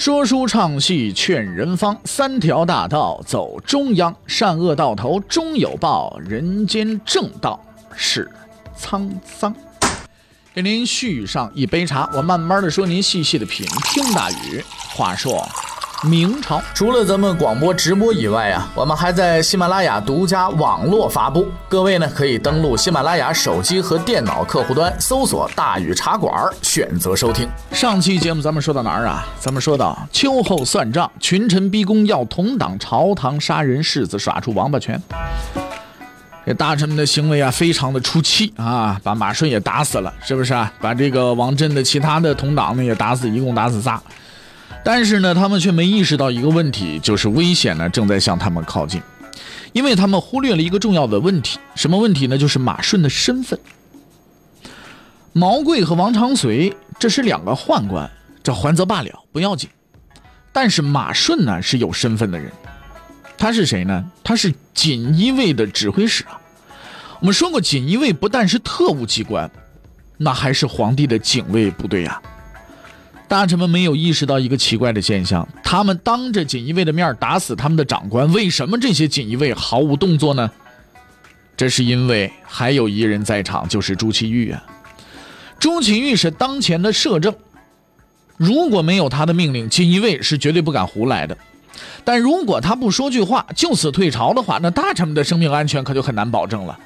说书唱戏劝人方，三条大道走中央，善恶到头终有报，人间正道是沧桑。给您续上一杯茶，我慢慢的说，您细细的品。听大雨，话说。明朝除了咱们广播直播以外啊，我们还在喜马拉雅独家网络发布。各位呢，可以登录喜马拉雅手机和电脑客户端，搜索“大禹茶馆”，选择收听。上期节目咱们说到哪儿啊？咱们说到秋后算账，群臣逼宫要同党，朝堂杀人，世子耍出王八拳。这大臣们的行为啊，非常的出气啊，把马顺也打死了，是不是啊？把这个王振的其他的同党呢也打死，一共打死仨。但是呢，他们却没意识到一个问题，就是危险呢正在向他们靠近，因为他们忽略了一个重要的问题。什么问题呢？就是马顺的身份。毛贵和王长随这是两个宦官，这还则罢了，不要紧。但是马顺呢是有身份的人，他是谁呢？他是锦衣卫的指挥使啊。我们说过，锦衣卫不但是特务机关，那还是皇帝的警卫部队呀。大臣们没有意识到一个奇怪的现象：他们当着锦衣卫的面打死他们的长官，为什么这些锦衣卫毫无动作呢？这是因为还有一人在场，就是朱祁钰啊。朱祁钰是当前的摄政，如果没有他的命令，锦衣卫是绝对不敢胡来的。但如果他不说句话，就此退朝的话，那大臣们的生命安全可就很难保证了，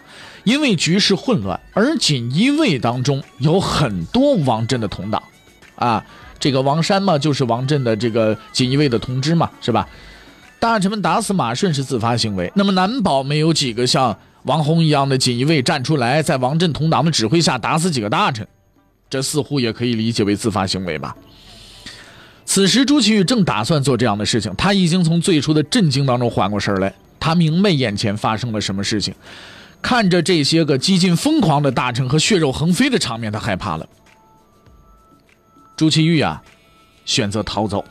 因为局势混乱，而锦衣卫当中有很多王振的同党，啊。这个王山嘛，就是王振的这个锦衣卫的同知嘛，是吧？大臣们打死马顺是自发行为，那么难保没有几个像王宏一样的锦衣卫站出来，在王振同党的指挥下打死几个大臣，这似乎也可以理解为自发行为吧。此时朱祁钰正打算做这样的事情，他已经从最初的震惊当中缓过神来，他明白眼前发生了什么事情，看着这些个几近疯狂的大臣和血肉横飞的场面，他害怕了。朱祁钰啊，选择逃走，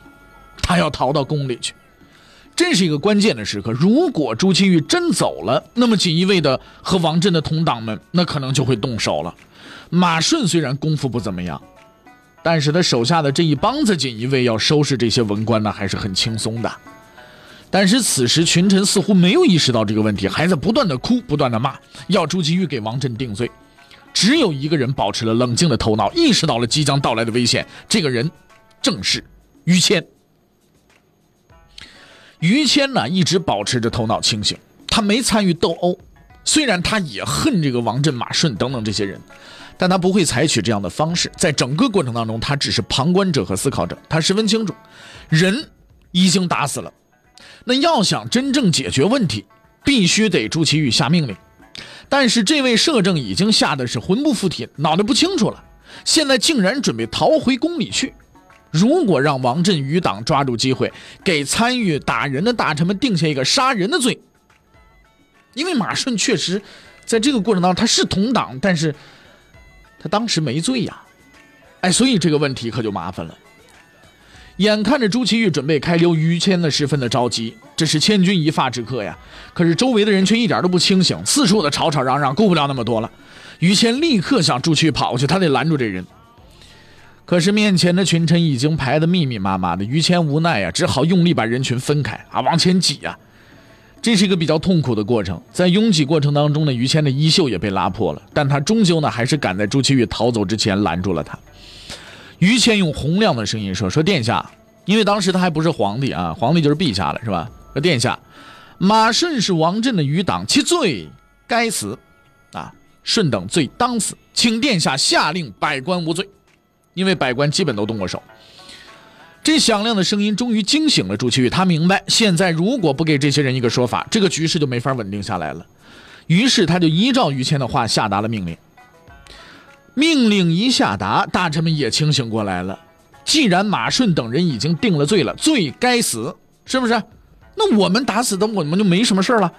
他要逃到宫里去。这是一个关键的时刻。如果朱祁钰真走了，那么锦衣卫的和王振的同党们，那可能就会动手了。马顺虽然功夫不怎么样，但是他手下的这一帮子锦衣卫要收拾这些文官呢，还是很轻松的。但是此时群臣似乎没有意识到这个问题，还在不断的哭，不断的骂，要朱祁钰给王振定罪。只有一个人保持了冷静的头脑，意识到了即将到来的危险。这个人正是于谦。于谦呢，一直保持着头脑清醒，他没参与斗殴。虽然他也恨这个王振、马顺等等这些人，但他不会采取这样的方式。在整个过程当中，他只是旁观者和思考者。他十分清楚，人已经打死了，那要想真正解决问题，必须得朱祁钰下命令。但是这位摄政已经吓得是魂不附体，脑袋不清楚了。现在竟然准备逃回宫里去。如果让王振余党抓住机会，给参与打人的大臣们定下一个杀人的罪，因为马顺确实在这个过程当中他是同党，但是他当时没罪呀。哎，所以这个问题可就麻烦了。眼看着朱祁钰准备开溜，于谦呢十分的着急，这是千钧一发之刻呀。可是周围的人却一点都不清醒，四处的吵吵嚷嚷，顾不了那么多了。于谦立刻向朱祁钰跑过去，他得拦住这人。可是面前的群臣已经排得密密麻麻的，于谦无奈呀，只好用力把人群分开啊，往前挤呀。这是一个比较痛苦的过程，在拥挤过程当中呢，于谦的衣袖也被拉破了，但他终究呢还是赶在朱祁钰逃走之前拦住了他。于谦用洪亮的声音说：“说殿下，因为当时他还不是皇帝啊，皇帝就是陛下了，是吧？说殿下，马顺是王振的余党，其罪该死，啊，顺等罪当死，请殿下下令百官无罪，因为百官基本都动过手。”这响亮的声音终于惊醒了朱祁钰，他明白现在如果不给这些人一个说法，这个局势就没法稳定下来了。于是他就依照于谦的话下达了命令。命令一下达，大臣们也清醒过来了。既然马顺等人已经定了罪了，罪该死，是不是？那我们打死的，我们就没什么事了，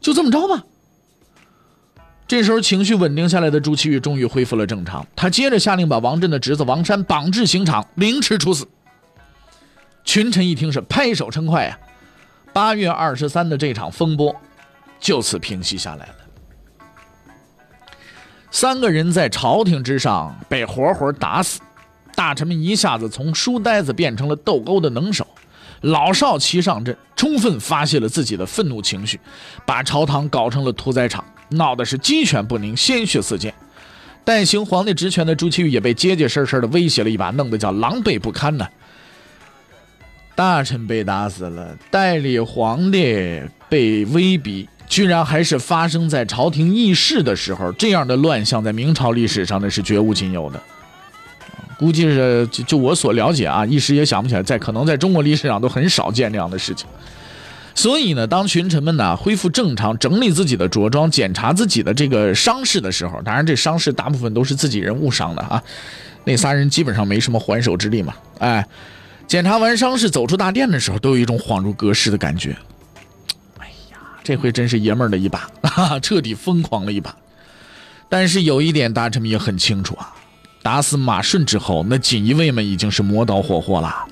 就这么着吧。这时候情绪稳定下来的朱祁钰终于恢复了正常，他接着下令把王振的侄子王山绑至刑场，凌迟处死。群臣一听是拍手称快呀。八月二十三的这场风波就此平息下来了。三个人在朝廷之上被活活打死，大臣们一下子从书呆子变成了斗殴的能手。老少齐上阵，充分发泄了自己的愤怒情绪，把朝堂搞成了屠宰场，闹得是鸡犬不宁，鲜血四溅。代行皇帝职权的朱祁钰也被结结实实的威胁了一把，弄得叫狼狈不堪呢。大臣被打死了，代理皇帝被威逼，居然还是发生在朝廷议事的时候，这样的乱象在明朝历史上那是绝无仅有的。估计是就就我所了解啊，一时也想不起来，在可能在中国历史上都很少见这样的事情。所以呢，当群臣们呢恢复正常，整理自己的着装，检查自己的这个伤势的时候，当然这伤势大部分都是自己人误伤的啊，那仨人基本上没什么还手之力嘛。哎，检查完伤势，走出大殿的时候，都有一种恍如隔世的感觉。这回真是爷们儿的一把，哈哈，彻底疯狂了一把。但是有一点，大臣们也很清楚啊。打死马顺之后，那锦衣卫们已经是磨刀霍霍了。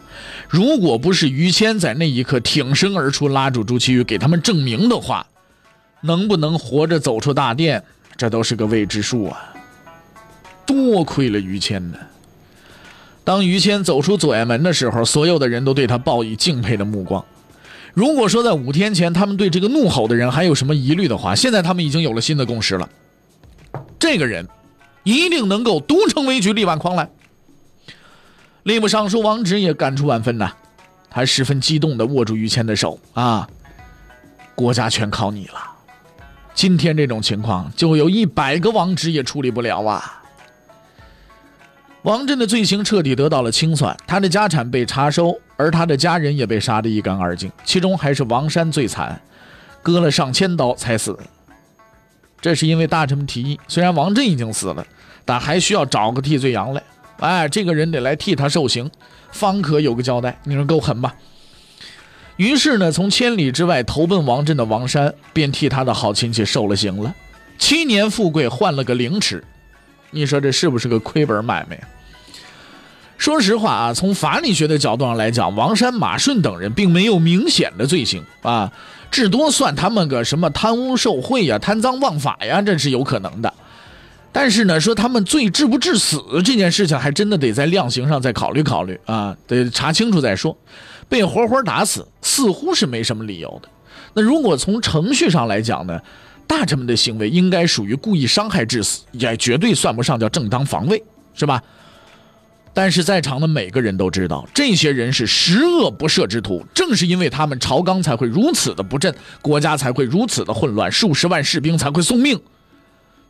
如果不是于谦在那一刻挺身而出，拉住朱祁钰给他们证明的话，能不能活着走出大殿，这都是个未知数啊！多亏了于谦呢。当于谦走出左院门的时候，所有的人都对他报以敬佩的目光。如果说在五天前他们对这个怒吼的人还有什么疑虑的话，现在他们已经有了新的共识了。这个人。一定能够独城为局，力挽狂澜。吏部尚书王直也感触万分呐，他十分激动地握住于谦的手啊，国家全靠你了。今天这种情况，就有一百个王直也处理不了啊。王振的罪行彻底得到了清算，他的家产被查收，而他的家人也被杀得一干二净，其中还是王山最惨，割了上千刀才死。这是因为大臣们提议，虽然王振已经死了，但还需要找个替罪羊来。哎，这个人得来替他受刑，方可有个交代。你说够狠吧？于是呢，从千里之外投奔王振的王山，便替他的好亲戚受了刑了。七年富贵换了个凌迟，你说这是不是个亏本买卖呀？说实话啊，从法理学的角度上来讲，王山、马顺等人并没有明显的罪行啊。至多算他们个什么贪污受贿呀、贪赃枉法呀，这是有可能的。但是呢，说他们罪至不至死这件事情，还真的得在量刑上再考虑考虑啊，得查清楚再说。被活活打死，似乎是没什么理由的。那如果从程序上来讲呢，大臣们的行为应该属于故意伤害致死，也绝对算不上叫正当防卫，是吧？但是在场的每个人都知道，这些人是十恶不赦之徒。正是因为他们，朝纲才会如此的不振，国家才会如此的混乱，数十万士兵才会送命。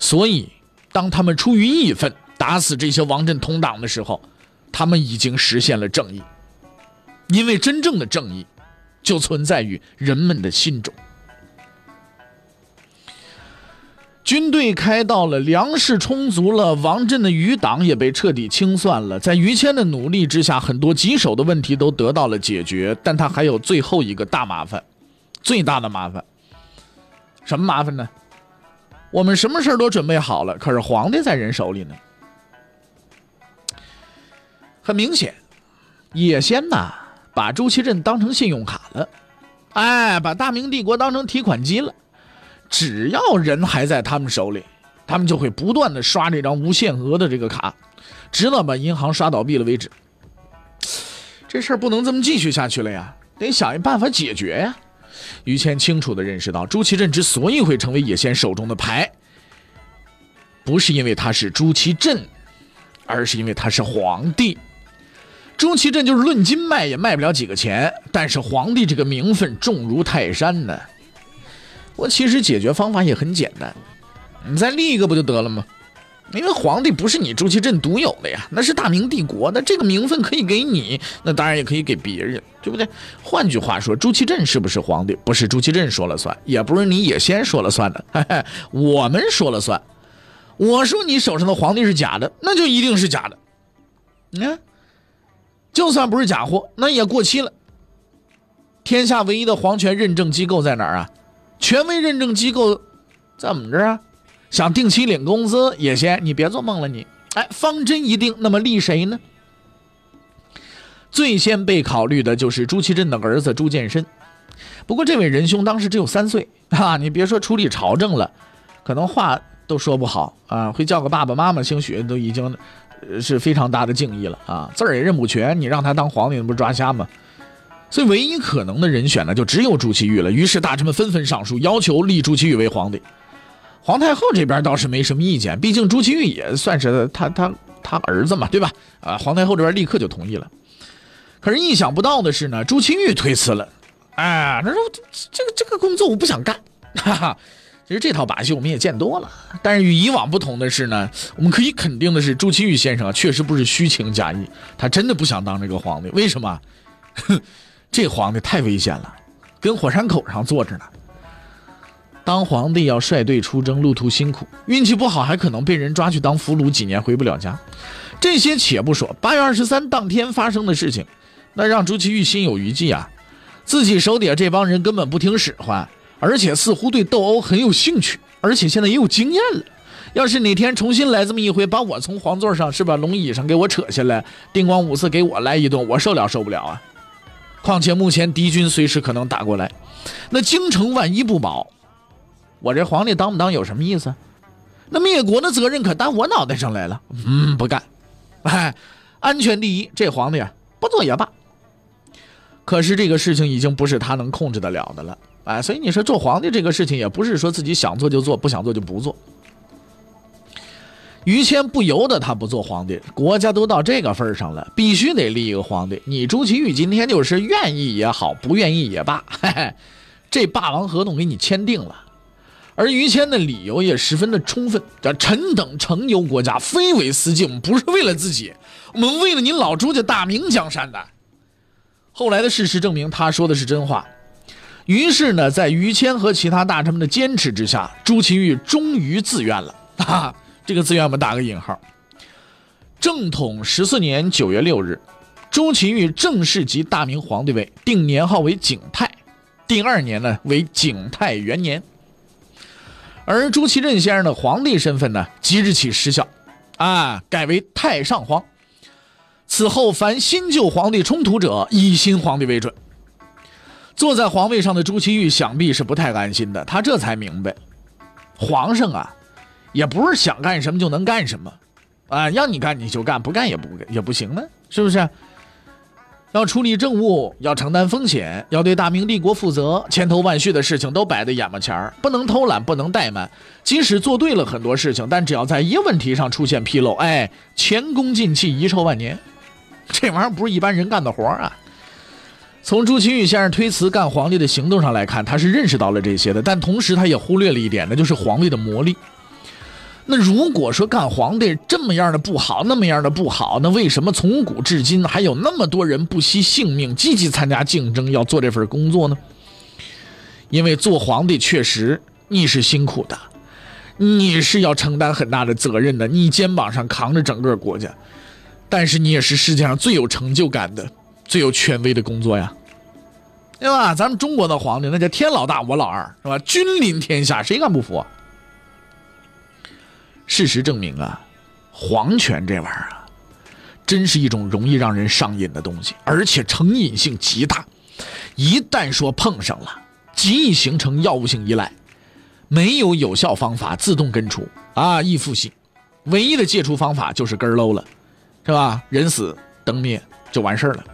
所以，当他们出于义愤打死这些王振同党的时候，他们已经实现了正义。因为真正的正义，就存在于人们的心中。军队开到了，粮食充足了，王振的余党也被彻底清算了。在于谦的努力之下，很多棘手的问题都得到了解决。但他还有最后一个大麻烦，最大的麻烦，什么麻烦呢？我们什么事都准备好了，可是皇帝在人手里呢。很明显，叶先呐，把朱祁镇当成信用卡了，哎，把大明帝国当成提款机了。只要人还在他们手里，他们就会不断的刷这张无限额的这个卡，直到把银行刷倒闭了为止。这事儿不能这么继续下去了呀，得想一办法解决呀。于谦清楚的认识到，朱祁镇之所以会成为野仙手中的牌，不是因为他是朱祁镇，而是因为他是皇帝。朱祁镇就是论斤卖也卖不了几个钱，但是皇帝这个名分重如泰山呢。我其实解决方法也很简单，你再立一个不就得了吗？因为皇帝不是你朱祁镇独有的呀，那是大明帝国的，这个名分可以给你，那当然也可以给别人，对不对？换句话说，朱祁镇是不是皇帝，不是朱祁镇说了算，也不是你也先说了算的，我们说了算。我说你手上的皇帝是假的，那就一定是假的。你看，就算不是假货，那也过期了。天下唯一的皇权认证机构在哪儿啊？权威认证机构怎么着啊？想定期领工资也行，你别做梦了你。哎，方针一定，那么立谁呢？最先被考虑的就是朱祁镇的儿子朱见深。不过这位仁兄当时只有三岁 啊，你别说处理朝政了，可能话都说不好啊，会叫个爸爸妈妈，兴许都已经是非常大的敬意了啊，字儿也认不全，你让他当皇帝，那不是抓瞎吗？所以唯一可能的人选呢，就只有朱祁钰了。于是大臣们纷纷上书，要求立朱祁钰为皇帝。皇太后这边倒是没什么意见，毕竟朱祁钰也算是他他他儿子嘛，对吧？啊，皇太后这边立刻就同意了。可是意想不到的是呢，朱祁钰推辞了。哎，他说这个这个工作我不想干。哈哈，其实这套把戏我们也见多了。但是与以往不同的是呢，我们可以肯定的是，朱祁钰先生啊，确实不是虚情假意，他真的不想当这个皇帝。为什么？哼。这皇帝太危险了，跟火山口上坐着呢。当皇帝要率队出征，路途辛苦，运气不好还可能被人抓去当俘虏，几年回不了家。这些且不说，八月二十三当天发生的事情，那让朱祁钰心有余悸啊。自己手底下这帮人根本不听使唤，而且似乎对斗殴很有兴趣，而且现在也有经验了。要是哪天重新来这么一回，把我从皇座上是吧龙椅上给我扯下来，定光五次给我来一顿，我受了受不了啊？况且目前敌军随时可能打过来，那京城万一不保，我这皇帝当不当有什么意思？那灭国的责任可担我脑袋上来了。嗯，不干。哎，安全第一，这皇帝啊，不做也罢。可是这个事情已经不是他能控制得了的了。哎，所以你说做皇帝这个事情，也不是说自己想做就做，不想做就不做。于谦不由得他不做皇帝，国家都到这个份上了，必须得立一个皇帝。你朱祁钰今天就是愿意也好，不愿意也罢，嘿嘿，这霸王合同给你签订了。而于谦的理由也十分的充分，叫臣等承由国家，非为私敬，不是为了自己，我们为了您老朱家大明江山的。后来的事实证明，他说的是真话。于是呢，在于谦和其他大臣们的坚持之下，朱祁钰终于自愿了。哈。这个字愿我们打个引号。正统十四年九月六日，朱祁钰正式即大明皇帝位，定年号为景泰，第二年呢为景泰元年。而朱祁镇先生的皇帝身份呢，即日起失效，啊，改为太上皇。此后凡新旧皇帝冲突者，以新皇帝为准。坐在皇位上的朱祁钰想必是不太安心的，他这才明白，皇上啊。也不是想干什么就能干什么，啊，让你干你就干，不干也不也不行呢，是不是？要处理政务，要承担风险，要对大明帝国负责，千头万绪的事情都摆在眼巴前儿，不能偷懒，不能怠慢。即使做对了很多事情，但只要在一个问题上出现纰漏，哎，前功尽弃，遗臭万年。这玩意儿不是一般人干的活儿啊。从朱祁钰先生推辞干皇帝的行动上来看，他是认识到了这些的，但同时他也忽略了一点，那就是皇帝的魔力。那如果说干皇帝这么样的不好，那么样的不好，那为什么从古至今还有那么多人不惜性命积极参加竞争要做这份工作呢？因为做皇帝确实你是辛苦的，你是要承担很大的责任的，你肩膀上扛着整个国家，但是你也是世界上最有成就感的、最有权威的工作呀，对吧？咱们中国的皇帝那叫天老大我老二，是吧？君临天下，谁敢不服？事实证明啊，皇权这玩意儿啊，真是一种容易让人上瘾的东西，而且成瘾性极大。一旦说碰上了，极易形成药物性依赖，没有有效方法自动根除啊，易复性。唯一的戒除方法就是根儿喽了，是吧？人死灯灭就完事儿了。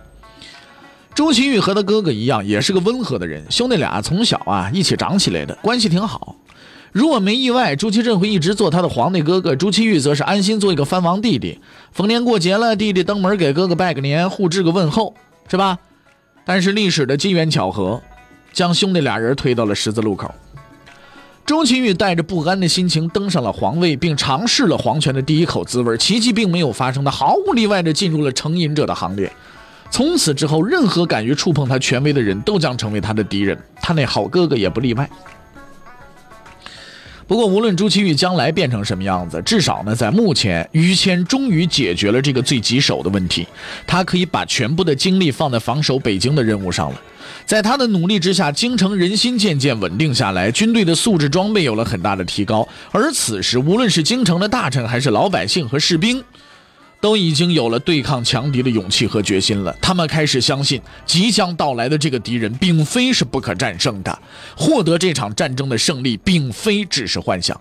周祁钰和他哥哥一样，也是个温和的人，兄弟俩从小啊一起长起来的，关系挺好。如果没意外，朱祁镇会一直做他的皇帝哥哥，朱祁钰则是安心做一个藩王弟弟。逢年过节了，弟弟登门给哥哥拜个年，互致个问候，是吧？但是历史的机缘巧合，将兄弟俩人推到了十字路口。朱祁钰带着不安的心情登上了皇位，并尝试了皇权的第一口滋味。奇迹并没有发生，他毫无例外地进入了成瘾者的行列。从此之后，任何敢于触碰他权威的人都将成为他的敌人，他那好哥哥也不例外。不过，无论朱祁钰将来变成什么样子，至少呢，在目前，于谦终于解决了这个最棘手的问题。他可以把全部的精力放在防守北京的任务上了。在他的努力之下，京城人心渐渐稳定下来，军队的素质装备有了很大的提高。而此时，无论是京城的大臣，还是老百姓和士兵。都已经有了对抗强敌的勇气和决心了。他们开始相信，即将到来的这个敌人并非是不可战胜的，获得这场战争的胜利并非只是幻想。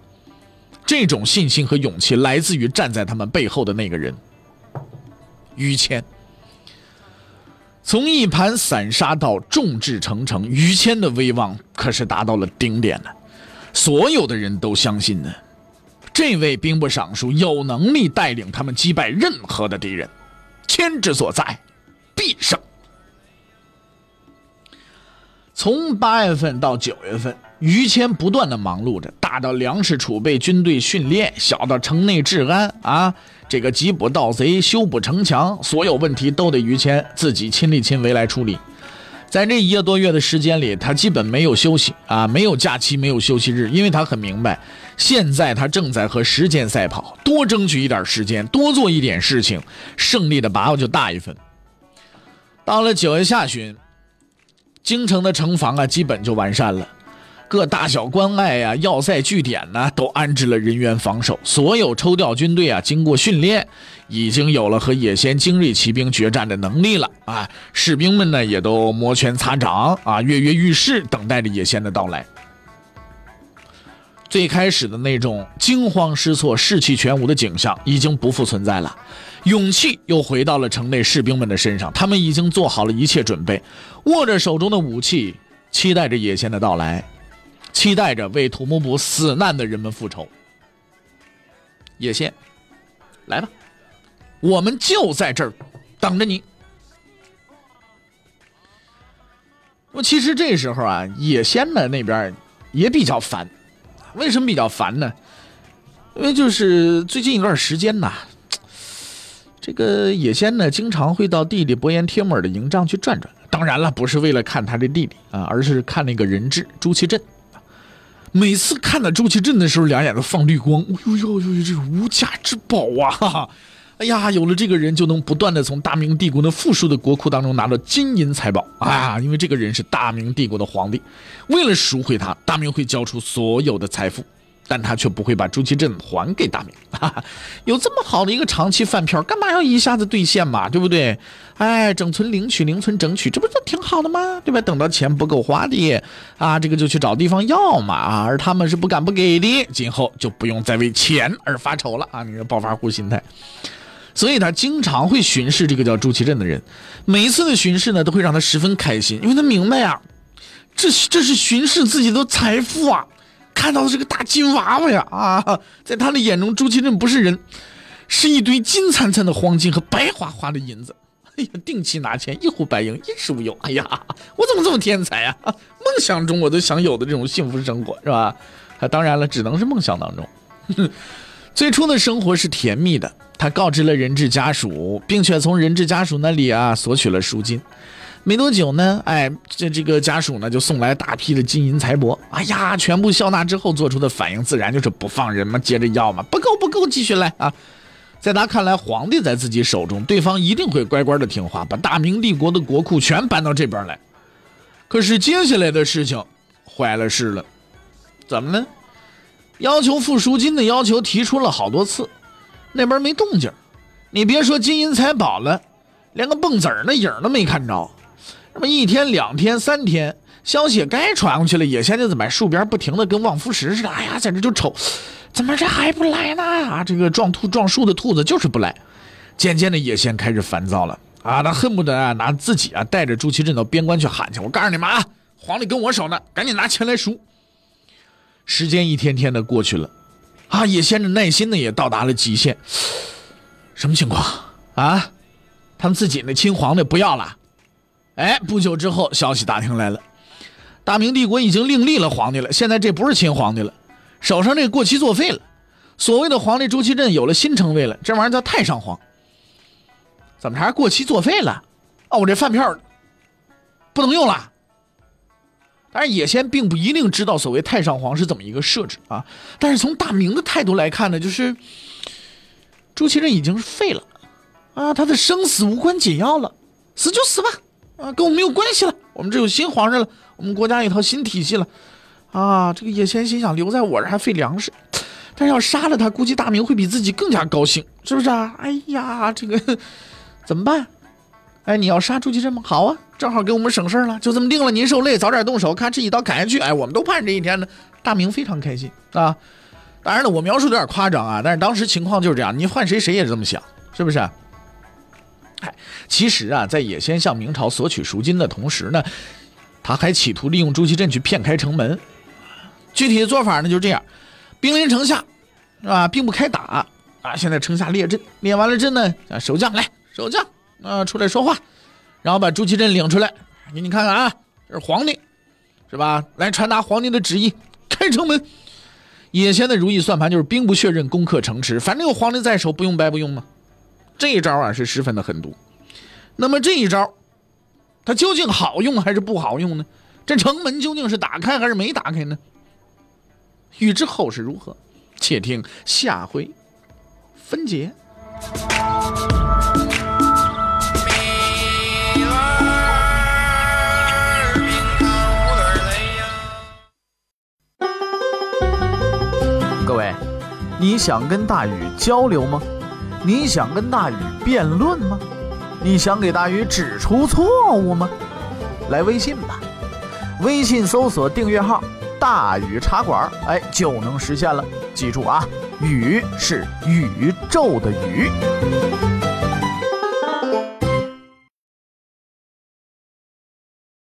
这种信心和勇气来自于站在他们背后的那个人于谦。从一盘散沙到众志成城，于谦的威望可是达到了顶点了。所有的人都相信呢，这位兵部尚书有能力带领他们击败任何的敌人，谦之所在，必胜。从八月份到九月份，于谦不断的忙碌着，大到粮食储备、军队训练，小到城内治安啊，这个缉捕盗贼、修补城墙，所有问题都得于谦自己亲力亲为来处理。在这一个多月的时间里，他基本没有休息啊，没有假期，没有休息日，因为他很明白，现在他正在和时间赛跑，多争取一点时间，多做一点事情，胜利的把握就大一分。到了九月下旬。京城的城防啊，基本就完善了，各大小关隘呀、要塞据点呢，都安置了人员防守。所有抽调军队啊，经过训练，已经有了和野先精锐骑兵决战的能力了啊！士兵们呢，也都摩拳擦掌啊，跃跃欲试，等待着野先的到来。最开始的那种惊慌失措、士气全无的景象，已经不复存在了。勇气又回到了城内士兵们的身上，他们已经做好了一切准备，握着手中的武器，期待着野仙的到来，期待着为土木堡死难的人们复仇。野先，来吧，我们就在这儿等着你。那么，其实这时候啊，野先呢那边也比较烦，为什么比较烦呢？因为就是最近一段时间呐。这个野先呢，经常会到弟弟伯颜帖木儿的营帐去转转。当然了，不是为了看他的弟弟啊，而是看那个人质朱祁镇。每次看到朱祁镇的时候，两眼都放绿光。哎呦呦呦，这是无价之宝啊！哎呀，有了这个人，就能不断的从大明帝国的富庶的国库当中拿到金银财宝啊！因为这个人是大明帝国的皇帝，为了赎回他，大明会交出所有的财富。但他却不会把朱祁镇还给大明，哈哈有这么好的一个长期饭票，干嘛要一下子兑现嘛？对不对？哎，整存领取，零存整取，这不就挺好的吗？对吧？等到钱不够花的啊，这个就去找地方要嘛啊，而他们是不敢不给的，今后就不用再为钱而发愁了啊！你这暴发户心态，所以他经常会巡视这个叫朱祁镇的人，每一次的巡视呢，都会让他十分开心，因为他明白呀，这这是巡视自己的财富啊。看到的这个大金娃娃呀，啊，在他的眼中，朱祁镇不是人，是一堆金灿灿的黄金和白花花的银子。定期拿钱，一呼百应，衣食无忧。哎呀，我怎么这么天才啊？梦想中我都想有的这种幸福生活，是吧？啊，当然了，只能是梦想当中。最初的生活是甜蜜的，他告知了人质家属，并且从人质家属那里啊索取了赎金。没多久呢，哎，这这个家属呢就送来大批的金银财帛。哎呀，全部笑纳之后做出的反应自然就是不放人嘛，接着要嘛，不够不够，继续来啊！在他看来，皇帝在自己手中，对方一定会乖乖的听话，把大明帝国的国库全搬到这边来。可是接下来的事情坏了事了，怎么呢？要求付赎金的要求提出了好多次，那边没动静。你别说金银财宝了，连个蹦子儿那影都没看着。那么一天、两天、三天，消息也该传过去了，野仙就在买树边不停的跟望夫石似的，哎呀，在这就瞅，怎么这还不来呢？啊，这个撞兔撞树的兔子就是不来。渐渐的，野仙开始烦躁了啊，他恨不得啊拿自己啊带着朱祁镇到边关去喊去。我告诉你们啊，皇帝跟我守呢，赶紧拿钱来赎。时间一天天的过去了，啊，野仙的耐心呢也到达了极限。什么情况啊？他们自己那亲皇的不要了？哎，不久之后，消息打听来了，大明帝国已经另立了皇帝了。现在这不是秦皇帝了，手上这过期作废了。所谓的皇帝朱祁镇有了新称谓了，这玩意儿叫太上皇。怎么还过期作废了？哦，我这饭票不能用了。但是，野先并不一定知道所谓太上皇是怎么一个设置啊。但是从大明的态度来看呢，就是朱祁镇已经是废了啊，他的生死无关紧要了，死就死吧。啊，跟我没有关系了。我们这有新皇上了，我们国家有套新体系了。啊，这个野先心想留在我这还费粮食，但是要杀了他，估计大明会比自己更加高兴，是不是啊？哎呀，这个怎么办？哎，你要杀朱祁镇吗？好啊，正好给我们省事儿了，就这么定了。您受累，早点动手，咔哧一刀砍下去。哎，我们都盼着这一天呢。大明非常开心啊。当然了，我描述的有点夸张啊，但是当时情况就是这样，你换谁谁也是这么想，是不是？嗨，其实啊，在野先向明朝索取赎金的同时呢，他还企图利用朱祁镇去骗开城门。具体的做法呢，就是这样：兵临城下，啊？并不开打啊。现在城下列阵，列完了阵呢，啊，守将来，守将啊，出来说话，然后把朱祁镇领出来，给你看看啊，这是皇帝，是吧？来传达皇帝的旨意，开城门。野先的如意算盘就是兵不血刃，攻克城池，反正有皇帝在手，不用白不用嘛。这一招啊是十分的狠毒。那么这一招，它究竟好用还是不好用呢？这城门究竟是打开还是没打开呢？欲知后事如何，且听下回分解。各位，你想跟大禹交流吗？你想跟大禹辩论吗？你想给大禹指出错误吗？来微信吧，微信搜索订阅号“大禹茶馆”，哎，就能实现了。记住啊，宇是宇宙的宇。